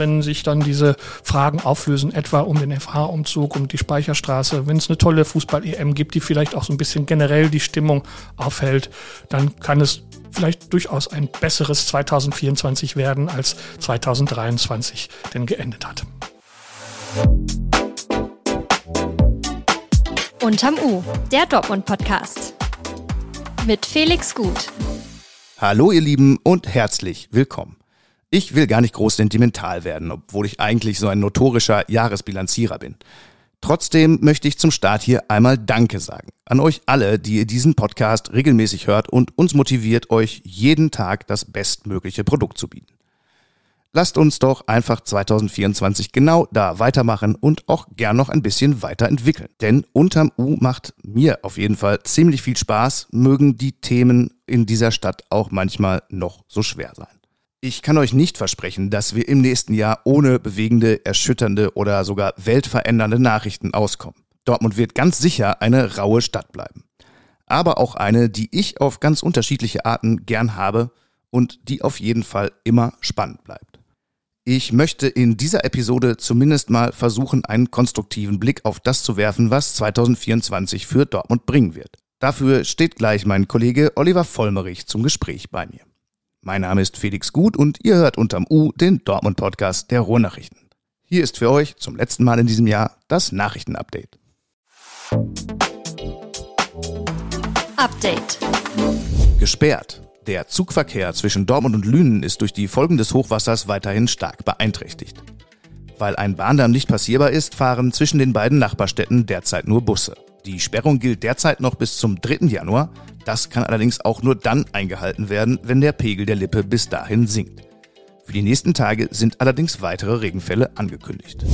wenn sich dann diese Fragen auflösen, etwa um den FH-Umzug, um die Speicherstraße, wenn es eine tolle Fußball-EM gibt, die vielleicht auch so ein bisschen generell die Stimmung aufhält, dann kann es vielleicht durchaus ein besseres 2024 werden, als 2023 denn geendet hat. Unterm U, der Dortmund-Podcast. Mit Felix Gut. Hallo ihr Lieben und herzlich willkommen. Ich will gar nicht groß sentimental werden, obwohl ich eigentlich so ein notorischer Jahresbilanzierer bin. Trotzdem möchte ich zum Start hier einmal Danke sagen. An euch alle, die ihr diesen Podcast regelmäßig hört und uns motiviert, euch jeden Tag das bestmögliche Produkt zu bieten. Lasst uns doch einfach 2024 genau da weitermachen und auch gern noch ein bisschen weiterentwickeln. Denn unterm U macht mir auf jeden Fall ziemlich viel Spaß, mögen die Themen in dieser Stadt auch manchmal noch so schwer sein. Ich kann euch nicht versprechen, dass wir im nächsten Jahr ohne bewegende, erschütternde oder sogar weltverändernde Nachrichten auskommen. Dortmund wird ganz sicher eine raue Stadt bleiben. Aber auch eine, die ich auf ganz unterschiedliche Arten gern habe und die auf jeden Fall immer spannend bleibt. Ich möchte in dieser Episode zumindest mal versuchen, einen konstruktiven Blick auf das zu werfen, was 2024 für Dortmund bringen wird. Dafür steht gleich mein Kollege Oliver Vollmerich zum Gespräch bei mir. Mein Name ist Felix Gut und ihr hört unterm U den Dortmund-Podcast der Ruhrnachrichten. Hier ist für euch zum letzten Mal in diesem Jahr das Nachrichtenupdate. Update. Gesperrt. Der Zugverkehr zwischen Dortmund und Lünen ist durch die Folgen des Hochwassers weiterhin stark beeinträchtigt. Weil ein Bahndamm nicht passierbar ist, fahren zwischen den beiden Nachbarstädten derzeit nur Busse. Die Sperrung gilt derzeit noch bis zum 3. Januar. Das kann allerdings auch nur dann eingehalten werden, wenn der Pegel der Lippe bis dahin sinkt. Für die nächsten Tage sind allerdings weitere Regenfälle angekündigt.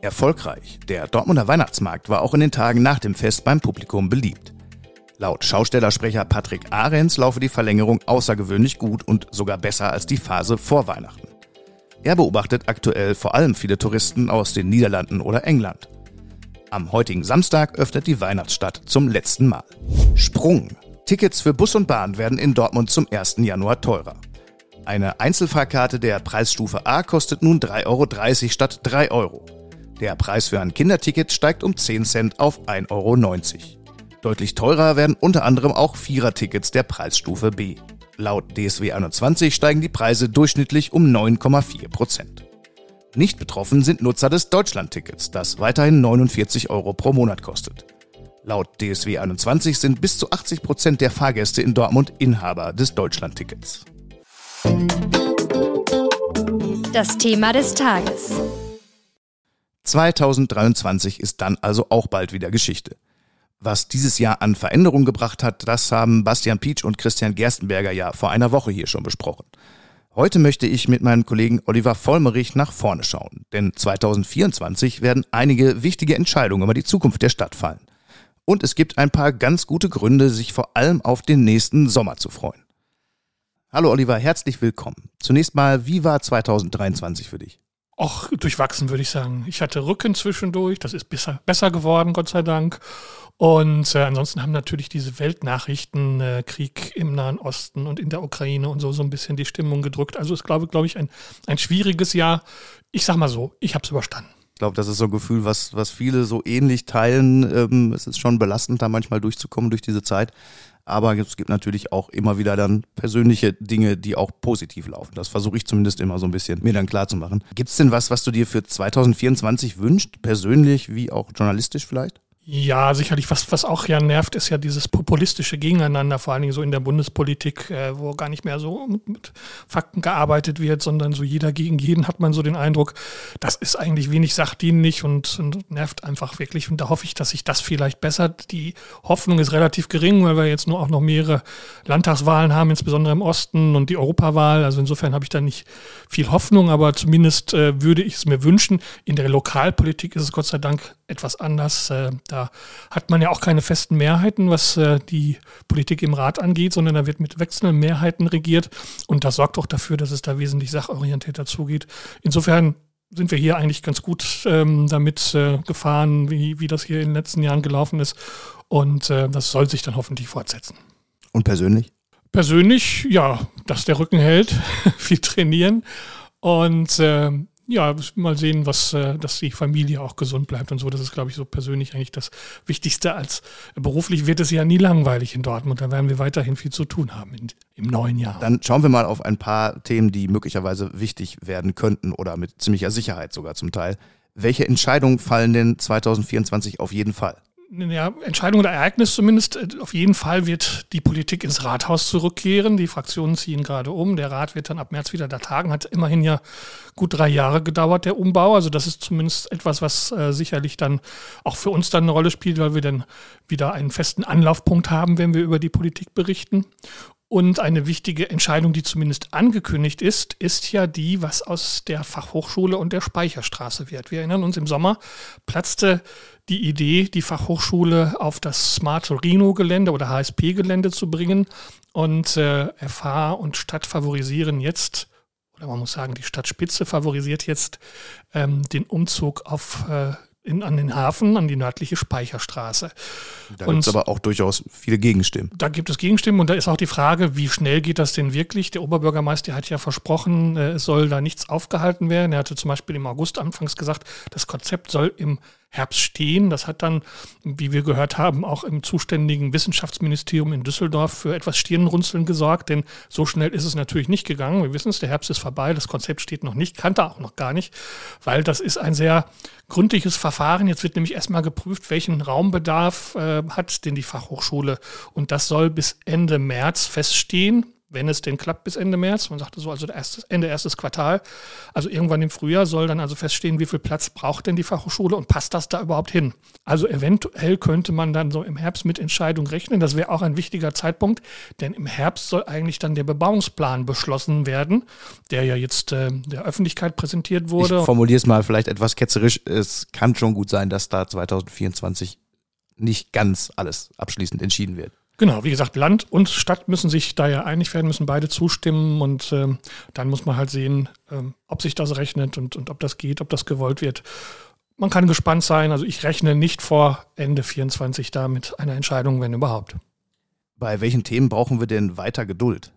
Erfolgreich. Der Dortmunder Weihnachtsmarkt war auch in den Tagen nach dem Fest beim Publikum beliebt. Laut Schaustellersprecher Patrick Ahrens laufe die Verlängerung außergewöhnlich gut und sogar besser als die Phase vor Weihnachten. Er beobachtet aktuell vor allem viele Touristen aus den Niederlanden oder England. Am heutigen Samstag öffnet die Weihnachtsstadt zum letzten Mal. Sprung. Tickets für Bus und Bahn werden in Dortmund zum 1. Januar teurer. Eine Einzelfahrkarte der Preisstufe A kostet nun 3,30 Euro statt 3 Euro. Der Preis für ein Kinderticket steigt um 10 Cent auf 1,90 Euro. Deutlich teurer werden unter anderem auch Vierertickets der Preisstufe B. Laut DSW 21 steigen die Preise durchschnittlich um 9,4 Prozent. Nicht betroffen sind Nutzer des Deutschlandtickets, das weiterhin 49 Euro pro Monat kostet. Laut DSW 21 sind bis zu 80 Prozent der Fahrgäste in Dortmund Inhaber des Deutschlandtickets. Das Thema des Tages. 2023 ist dann also auch bald wieder Geschichte. Was dieses Jahr an Veränderungen gebracht hat, das haben Bastian Pietsch und Christian Gerstenberger ja vor einer Woche hier schon besprochen. Heute möchte ich mit meinem Kollegen Oliver Vollmerich nach vorne schauen, denn 2024 werden einige wichtige Entscheidungen über die Zukunft der Stadt fallen. Und es gibt ein paar ganz gute Gründe, sich vor allem auf den nächsten Sommer zu freuen. Hallo Oliver, herzlich willkommen. Zunächst mal, wie war 2023 für dich? Auch durchwachsen, würde ich sagen. Ich hatte Rücken zwischendurch, das ist besser, besser geworden, Gott sei Dank. Und äh, ansonsten haben natürlich diese Weltnachrichten, äh, Krieg im Nahen Osten und in der Ukraine und so, so ein bisschen die Stimmung gedrückt. Also es glaube, glaube ich, ein, ein schwieriges Jahr. Ich sag mal so, ich habe es überstanden. Ich glaube, das ist so ein Gefühl, was, was viele so ähnlich teilen. Ähm, es ist schon belastend, da manchmal durchzukommen durch diese Zeit. Aber es gibt natürlich auch immer wieder dann persönliche Dinge, die auch positiv laufen. Das versuche ich zumindest immer so ein bisschen mir dann klar zu. Gibt es denn was, was du dir für 2024 wünscht, persönlich wie auch journalistisch vielleicht? Ja, sicherlich. Was, was auch ja nervt, ist ja dieses populistische Gegeneinander, vor allen Dingen so in der Bundespolitik, äh, wo gar nicht mehr so mit, mit, Fakten gearbeitet wird, sondern so jeder gegen jeden hat man so den Eindruck, das ist eigentlich wenig sachdienlich und, und nervt einfach wirklich. Und da hoffe ich, dass sich das vielleicht bessert. Die Hoffnung ist relativ gering, weil wir jetzt nur auch noch mehrere Landtagswahlen haben, insbesondere im Osten und die Europawahl. Also insofern habe ich da nicht viel Hoffnung, aber zumindest äh, würde ich es mir wünschen. In der Lokalpolitik ist es Gott sei Dank etwas anders. Äh, da hat man ja auch keine festen Mehrheiten, was äh, die Politik im Rat angeht, sondern da wird mit wechselnden Mehrheiten regiert. Und das sorgt auch dafür, dass es da wesentlich sachorientierter zugeht. Insofern sind wir hier eigentlich ganz gut ähm, damit äh, gefahren, wie, wie das hier in den letzten Jahren gelaufen ist. Und äh, das soll sich dann hoffentlich fortsetzen. Und persönlich? Persönlich, ja, dass der Rücken hält, viel trainieren und äh, ja, mal sehen, was, äh, dass die Familie auch gesund bleibt und so. Das ist, glaube ich, so persönlich eigentlich das Wichtigste. Als beruflich wird es ja nie langweilig in Dortmund. Da werden wir weiterhin viel zu tun haben in, im neuen Jahr. Dann schauen wir mal auf ein paar Themen, die möglicherweise wichtig werden könnten oder mit ziemlicher Sicherheit sogar zum Teil. Welche Entscheidungen fallen denn 2024 auf jeden Fall? Ja, Entscheidung oder Ereignis zumindest. Äh, auf jeden Fall wird die Politik ins Rathaus zurückkehren. Die Fraktionen ziehen gerade um. Der Rat wird dann ab März wieder da tagen. Hat immerhin ja gut drei Jahre gedauert, der Umbau. Also das ist zumindest etwas, was äh, sicherlich dann auch für uns dann eine Rolle spielt, weil wir dann wieder einen festen Anlaufpunkt haben, wenn wir über die Politik berichten. Und eine wichtige Entscheidung, die zumindest angekündigt ist, ist ja die, was aus der Fachhochschule und der Speicherstraße wird. Wir erinnern uns, im Sommer platzte die Idee, die Fachhochschule auf das Smart Rhino-Gelände oder HSP-Gelände zu bringen. Und äh, FH und Stadt favorisieren jetzt, oder man muss sagen, die Stadtspitze favorisiert jetzt ähm, den Umzug auf äh, in, an den Hafen, an die nördliche Speicherstraße. Da gibt es aber auch durchaus viele Gegenstimmen. Da gibt es Gegenstimmen und da ist auch die Frage, wie schnell geht das denn wirklich? Der Oberbürgermeister hat ja versprochen, äh, es soll da nichts aufgehalten werden. Er hatte zum Beispiel im August anfangs gesagt, das Konzept soll im Herbst stehen. Das hat dann, wie wir gehört haben, auch im zuständigen Wissenschaftsministerium in Düsseldorf für etwas Stirnrunzeln gesorgt, denn so schnell ist es natürlich nicht gegangen. Wir wissen es, der Herbst ist vorbei, das Konzept steht noch nicht, kannte auch noch gar nicht, weil das ist ein sehr gründliches Verfahren. Jetzt wird nämlich erstmal geprüft, welchen Raumbedarf äh, hat denn die Fachhochschule und das soll bis Ende März feststehen wenn es denn klappt bis Ende März. Man sagte so, also erstes, Ende erstes Quartal. Also irgendwann im Frühjahr soll dann also feststehen, wie viel Platz braucht denn die Fachhochschule und passt das da überhaupt hin? Also eventuell könnte man dann so im Herbst mit Entscheidung rechnen. Das wäre auch ein wichtiger Zeitpunkt, denn im Herbst soll eigentlich dann der Bebauungsplan beschlossen werden, der ja jetzt äh, der Öffentlichkeit präsentiert wurde. Ich formuliere es mal vielleicht etwas ketzerisch. Es kann schon gut sein, dass da 2024 nicht ganz alles abschließend entschieden wird. Genau, wie gesagt, Land und Stadt müssen sich da ja einig werden, müssen beide zustimmen und ähm, dann muss man halt sehen, ähm, ob sich das rechnet und, und ob das geht, ob das gewollt wird. Man kann gespannt sein, also ich rechne nicht vor Ende 24 da mit einer Entscheidung, wenn überhaupt. Bei welchen Themen brauchen wir denn weiter Geduld?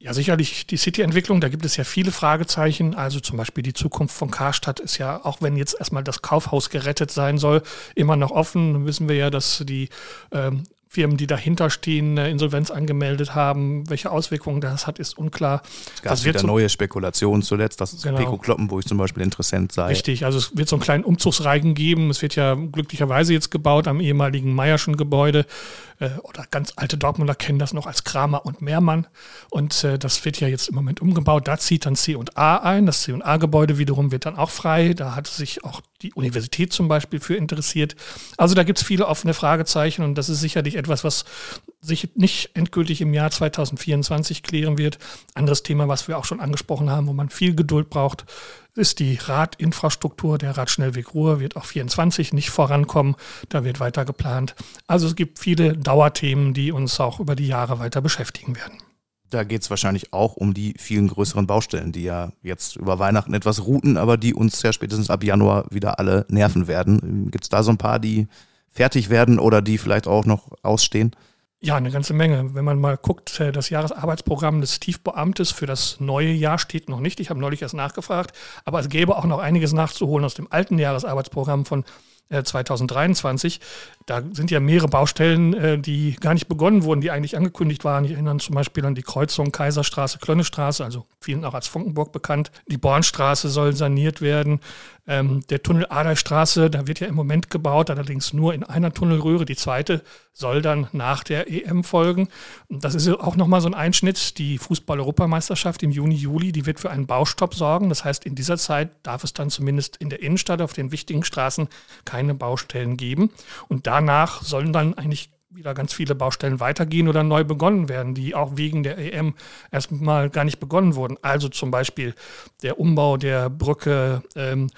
Ja, sicherlich die City-Entwicklung, da gibt es ja viele Fragezeichen. Also zum Beispiel die Zukunft von Karstadt ist ja, auch wenn jetzt erstmal das Kaufhaus gerettet sein soll, immer noch offen. Dann wissen wir ja, dass die ähm, Firmen, die dahinter stehen, eine Insolvenz angemeldet haben. Welche Auswirkungen das hat, ist unklar. Es gab wieder neue Spekulationen zuletzt, dass genau. Peko Kloppenburg zum Beispiel interessant sei. Richtig, also es wird so einen kleinen Umzugsreigen geben. Es wird ja glücklicherweise jetzt gebaut am ehemaligen Meierschen Gebäude. Äh, oder ganz alte Dortmunder kennen das noch als Kramer und Mehrmann. Und äh, das wird ja jetzt im Moment umgebaut. Da zieht dann C&A ein. Das C&A-Gebäude wiederum wird dann auch frei. Da hat sich auch die Universität zum Beispiel für interessiert. Also da gibt es viele offene Fragezeichen und das ist sicherlich etwas, was sich nicht endgültig im Jahr 2024 klären wird. Anderes Thema, was wir auch schon angesprochen haben, wo man viel Geduld braucht, ist die Radinfrastruktur. Der Radschnellweg Ruhr wird auch 24 nicht vorankommen. Da wird weiter geplant. Also es gibt viele Dauerthemen, die uns auch über die Jahre weiter beschäftigen werden. Da geht es wahrscheinlich auch um die vielen größeren Baustellen, die ja jetzt über Weihnachten etwas routen, aber die uns ja spätestens ab Januar wieder alle nerven werden. Gibt es da so ein paar, die fertig werden oder die vielleicht auch noch ausstehen? Ja, eine ganze Menge. Wenn man mal guckt, äh, das Jahresarbeitsprogramm des Tiefbeamtes für das neue Jahr steht noch nicht. Ich habe neulich erst nachgefragt, aber es gäbe auch noch einiges nachzuholen aus dem alten Jahresarbeitsprogramm von 2023. Äh, da sind ja mehrere Baustellen, äh, die gar nicht begonnen wurden, die eigentlich angekündigt waren. Ich erinnere zum Beispiel an die Kreuzung Kaiserstraße, Klönnestraße, also vielen auch als Funkenburg bekannt. Die Bornstraße soll saniert werden. Ähm, der Tunnel Aderstraße, da wird ja im Moment gebaut, allerdings nur in einer Tunnelröhre. Die zweite soll dann nach der EM folgen. Das ist auch nochmal so ein Einschnitt. Die Fußball-Europameisterschaft im Juni, Juli, die wird für einen Baustopp sorgen. Das heißt, in dieser Zeit darf es dann zumindest in der Innenstadt auf den wichtigen Straßen keine Baustellen geben. Und danach sollen dann eigentlich wieder ganz viele Baustellen weitergehen oder neu begonnen werden, die auch wegen der EM erstmal gar nicht begonnen wurden. Also zum Beispiel der Umbau der Brücke ähm,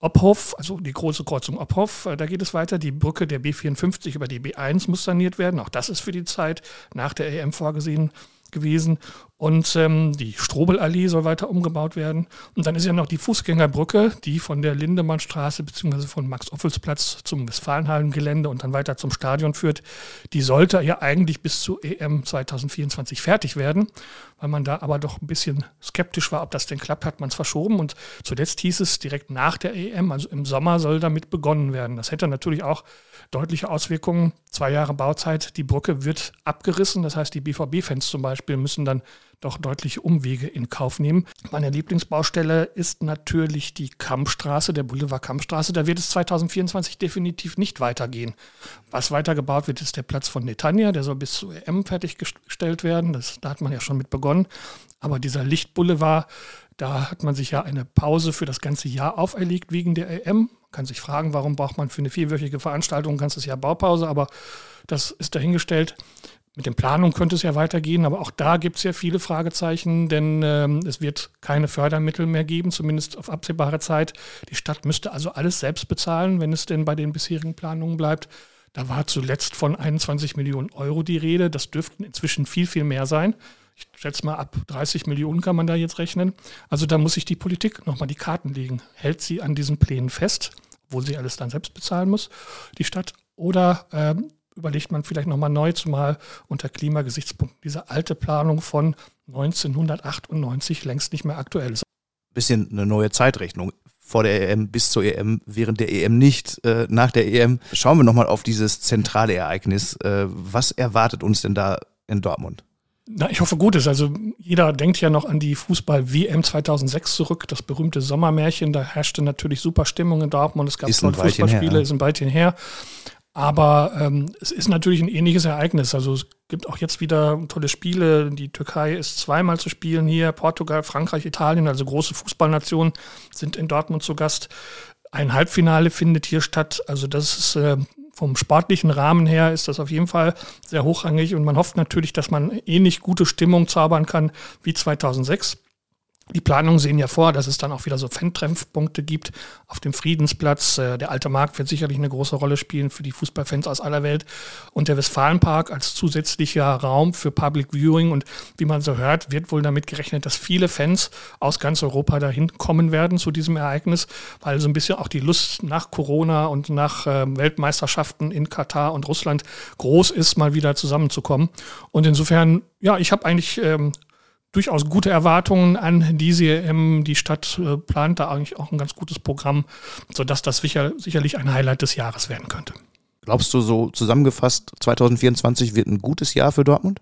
Obhof, also die große Kreuzung Obhof, äh, da geht es weiter. Die Brücke der B54 über die B1 muss saniert werden. Auch das ist für die Zeit nach der EM vorgesehen gewesen. Und ähm, die Strobelallee soll weiter umgebaut werden. Und dann ist ja noch die Fußgängerbrücke, die von der Lindemannstraße bzw. von Max-Ophels-Platz zum Westfalenhallengelände und dann weiter zum Stadion führt. Die sollte ja eigentlich bis zu EM 2024 fertig werden. Weil man da aber doch ein bisschen skeptisch war, ob das denn klappt, hat man es verschoben. Und zuletzt hieß es, direkt nach der EM, also im Sommer, soll damit begonnen werden. Das hätte natürlich auch deutliche Auswirkungen. Zwei Jahre Bauzeit, die Brücke wird abgerissen. Das heißt, die BVB-Fans zum Beispiel müssen dann doch deutliche Umwege in Kauf nehmen. Meine Lieblingsbaustelle ist natürlich die Kampfstraße, der Boulevard Kampfstraße. Da wird es 2024 definitiv nicht weitergehen. Was weitergebaut wird, ist der Platz von Netanya. Der soll bis zur EM fertiggestellt werden. Das, da hat man ja schon mit begonnen. Aber dieser Lichtboulevard, da hat man sich ja eine Pause für das ganze Jahr auferlegt wegen der EM. Man kann sich fragen, warum braucht man für eine vierwöchige Veranstaltung ein ganzes Jahr Baupause, aber das ist dahingestellt. Mit den Planungen könnte es ja weitergehen, aber auch da gibt es ja viele Fragezeichen, denn ähm, es wird keine Fördermittel mehr geben, zumindest auf absehbare Zeit. Die Stadt müsste also alles selbst bezahlen, wenn es denn bei den bisherigen Planungen bleibt. Da war zuletzt von 21 Millionen Euro die Rede. Das dürften inzwischen viel, viel mehr sein. Ich schätze mal, ab 30 Millionen kann man da jetzt rechnen. Also da muss sich die Politik nochmal die Karten legen. Hält sie an diesen Plänen fest, wo sie alles dann selbst bezahlen muss, die Stadt, oder ähm, überlegt man vielleicht nochmal neu, zumal unter Klimagesichtspunkten diese alte Planung von 1998 längst nicht mehr aktuell ist. Bisschen eine neue Zeitrechnung. Vor der EM bis zur EM, während der EM nicht, äh, nach der EM. Schauen wir nochmal auf dieses zentrale Ereignis. Äh, was erwartet uns denn da in Dortmund? Na, ich hoffe Gutes. Also jeder denkt ja noch an die Fußball-WM 2006 zurück, das berühmte Sommermärchen. Da herrschte natürlich super Stimmung in Dortmund. Es gab tolle Fußballspiele, her, ja. ist ein Weilchen her. Aber ähm, es ist natürlich ein ähnliches Ereignis. Also es gibt auch jetzt wieder tolle Spiele. Die Türkei ist zweimal zu spielen hier. Portugal, Frankreich, Italien, also große Fußballnationen sind in Dortmund zu Gast. Ein Halbfinale findet hier statt. Also das ist äh, vom sportlichen Rahmen her ist das auf jeden Fall sehr hochrangig und man hofft natürlich, dass man ähnlich gute Stimmung zaubern kann wie 2006. Die Planungen sehen ja vor, dass es dann auch wieder so Fan-Treffpunkte gibt auf dem Friedensplatz. Äh, der alte Markt wird sicherlich eine große Rolle spielen für die Fußballfans aus aller Welt. Und der Westfalenpark als zusätzlicher Raum für Public Viewing. Und wie man so hört, wird wohl damit gerechnet, dass viele Fans aus ganz Europa dahin kommen werden zu diesem Ereignis, weil so ein bisschen auch die Lust nach Corona und nach ähm, Weltmeisterschaften in Katar und Russland groß ist, mal wieder zusammenzukommen. Und insofern, ja, ich habe eigentlich ähm, durchaus gute Erwartungen an diese EM. Die Stadt äh, plant da eigentlich auch ein ganz gutes Programm, sodass das sicher, sicherlich ein Highlight des Jahres werden könnte. Glaubst du so zusammengefasst, 2024 wird ein gutes Jahr für Dortmund?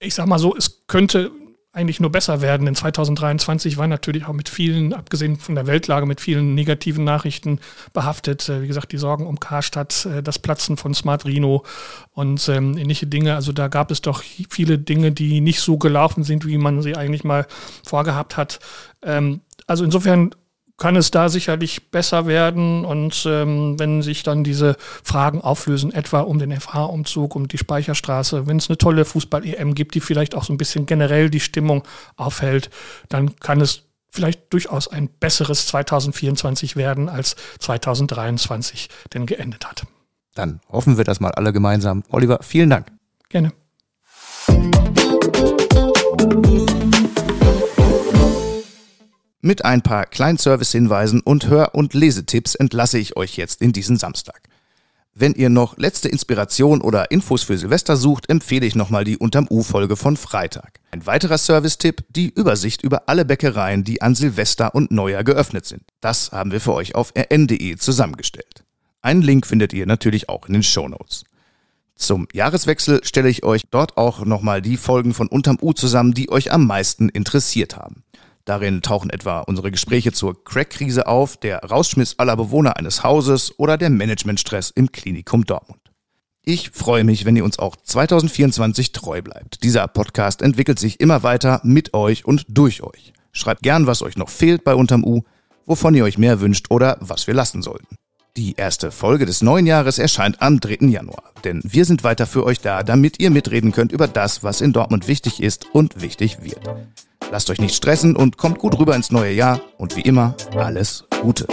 Ich sag mal so, es könnte eigentlich nur besser werden. In 2023 war natürlich auch mit vielen, abgesehen von der Weltlage, mit vielen negativen Nachrichten behaftet. Äh, wie gesagt, die Sorgen um Karstadt, äh, das Platzen von Smart Rino und ähm, ähnliche Dinge. Also da gab es doch viele Dinge, die nicht so gelaufen sind, wie man sie eigentlich mal vorgehabt hat. Ähm, also insofern kann es da sicherlich besser werden. Und ähm, wenn sich dann diese Fragen auflösen, etwa um den FH-Umzug, um die Speicherstraße, wenn es eine tolle Fußball-EM gibt, die vielleicht auch so ein bisschen generell die Stimmung aufhält, dann kann es vielleicht durchaus ein besseres 2024 werden, als 2023 denn geendet hat. Dann hoffen wir das mal alle gemeinsam. Oliver, vielen Dank. Gerne. Mit ein paar Kleinservice-Hinweisen und Hör- und Lesetipps entlasse ich euch jetzt in diesen Samstag. Wenn ihr noch letzte Inspiration oder Infos für Silvester sucht, empfehle ich nochmal die Unterm U-Folge von Freitag. Ein weiterer Service-Tipp, die Übersicht über alle Bäckereien, die an Silvester und Neujahr geöffnet sind. Das haben wir für euch auf rn.de zusammengestellt. Einen Link findet ihr natürlich auch in den Show Notes. Zum Jahreswechsel stelle ich euch dort auch nochmal die Folgen von Unterm U zusammen, die euch am meisten interessiert haben. Darin tauchen etwa unsere Gespräche zur Crack-Krise auf, der Rausschmiss aller Bewohner eines Hauses oder der Managementstress im Klinikum Dortmund. Ich freue mich, wenn ihr uns auch 2024 treu bleibt. Dieser Podcast entwickelt sich immer weiter mit euch und durch euch. Schreibt gern, was euch noch fehlt bei Unterm U, wovon ihr euch mehr wünscht oder was wir lassen sollten. Die erste Folge des neuen Jahres erscheint am 3. Januar, denn wir sind weiter für euch da, damit ihr mitreden könnt über das, was in Dortmund wichtig ist und wichtig wird. Lasst euch nicht stressen und kommt gut rüber ins neue Jahr und wie immer alles Gute.